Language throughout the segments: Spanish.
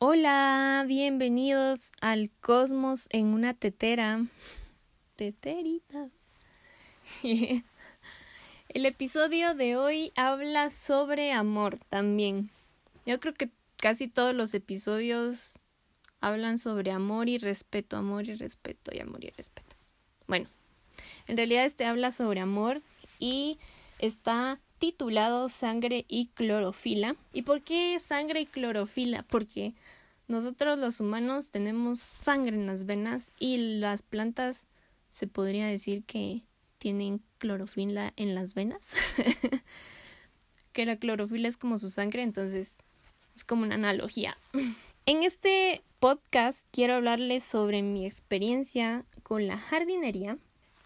Hola, bienvenidos al cosmos en una tetera. Teterita. El episodio de hoy habla sobre amor también. Yo creo que casi todos los episodios hablan sobre amor y respeto, amor y respeto y amor y respeto. Bueno, en realidad este habla sobre amor y está titulado Sangre y Clorofila. ¿Y por qué sangre y clorofila? Porque nosotros los humanos tenemos sangre en las venas y las plantas se podría decir que tienen clorofila en las venas. que la clorofila es como su sangre, entonces es como una analogía. En este podcast quiero hablarles sobre mi experiencia con la jardinería.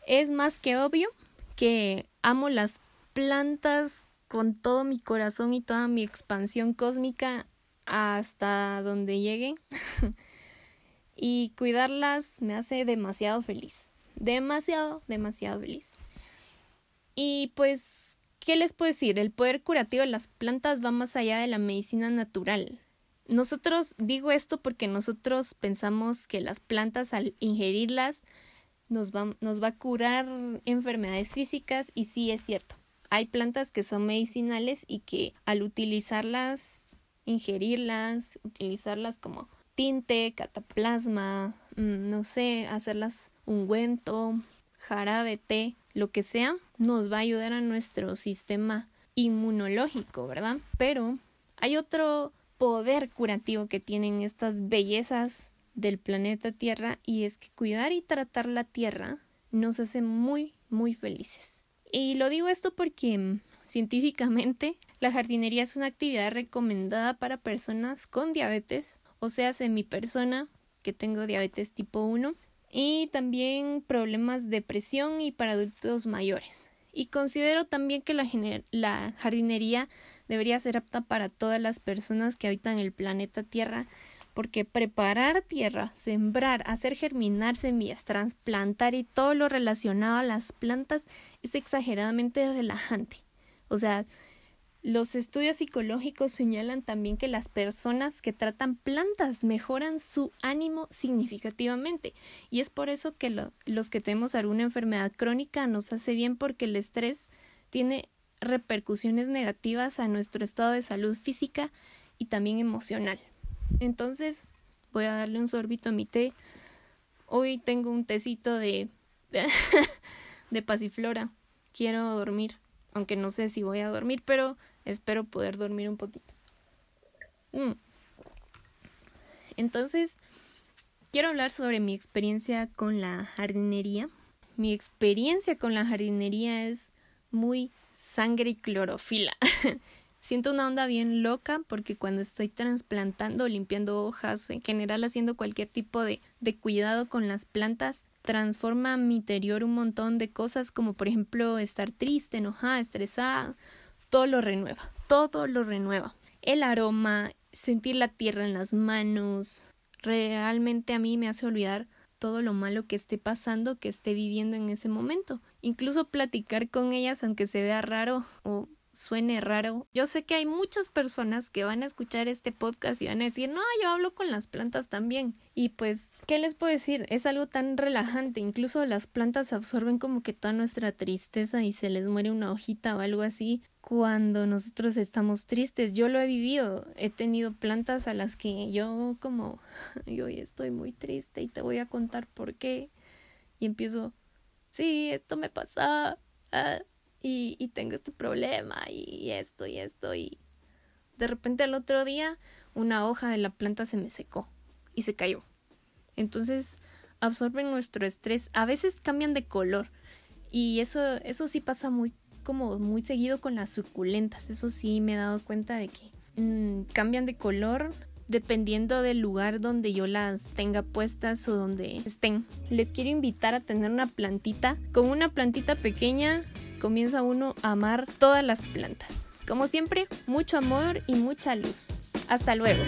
Es más que obvio que amo las plantas con todo mi corazón y toda mi expansión cósmica hasta donde llegue. y cuidarlas me hace demasiado feliz. Demasiado, demasiado feliz. Y pues, ¿qué les puedo decir? El poder curativo de las plantas va más allá de la medicina natural. Nosotros digo esto porque nosotros pensamos que las plantas al ingerirlas nos va, nos va a curar enfermedades físicas y sí es cierto hay plantas que son medicinales y que al utilizarlas, ingerirlas, utilizarlas como tinte, cataplasma, mm, no sé, hacerlas ungüento, jarabe, té, lo que sea, nos va a ayudar a nuestro sistema inmunológico, ¿verdad? Pero hay otro poder curativo que tienen estas bellezas del planeta Tierra y es que cuidar y tratar la Tierra nos hace muy, muy felices. Y lo digo esto porque mm, científicamente la jardinería es una actividad recomendada para personas con diabetes, o sea, mi persona que tengo diabetes tipo 1 y también problemas de presión y para adultos mayores. Y considero también que la, la jardinería debería ser apta para todas las personas que habitan el planeta Tierra porque preparar tierra, sembrar, hacer germinar semillas, trasplantar y todo lo relacionado a las plantas es exageradamente relajante. O sea, los estudios psicológicos señalan también que las personas que tratan plantas mejoran su ánimo significativamente y es por eso que los que tenemos alguna enfermedad crónica nos hace bien porque el estrés tiene repercusiones negativas a nuestro estado de salud física y también emocional. Entonces voy a darle un sorbito a mi té. Hoy tengo un tecito de de pasiflora. Quiero dormir, aunque no sé si voy a dormir, pero espero poder dormir un poquito. Mm. Entonces, quiero hablar sobre mi experiencia con la jardinería. Mi experiencia con la jardinería es muy sangre y clorofila. Siento una onda bien loca porque cuando estoy trasplantando, limpiando hojas, en general haciendo cualquier tipo de, de cuidado con las plantas, transforma mi interior un montón de cosas como por ejemplo estar triste, enojada, estresada, todo lo renueva, todo lo renueva. El aroma, sentir la tierra en las manos, realmente a mí me hace olvidar todo lo malo que esté pasando, que esté viviendo en ese momento. Incluso platicar con ellas, aunque se vea raro o suene raro. Yo sé que hay muchas personas que van a escuchar este podcast y van a decir, no, yo hablo con las plantas también. Y pues, ¿qué les puedo decir? Es algo tan relajante. Incluso las plantas absorben como que toda nuestra tristeza y se les muere una hojita o algo así cuando nosotros estamos tristes. Yo lo he vivido. He tenido plantas a las que yo como, yo hoy estoy muy triste y te voy a contar por qué. Y empiezo, sí, esto me pasa. Ah, y, y tengo este problema y esto y esto y de repente al otro día una hoja de la planta se me secó y se cayó. Entonces absorben nuestro estrés, a veces cambian de color y eso eso sí pasa muy como muy seguido con las suculentas, eso sí me he dado cuenta de que mm, cambian de color dependiendo del lugar donde yo las tenga puestas o donde estén. Les quiero invitar a tener una plantita. Con una plantita pequeña comienza uno a amar todas las plantas. Como siempre, mucho amor y mucha luz. Hasta luego.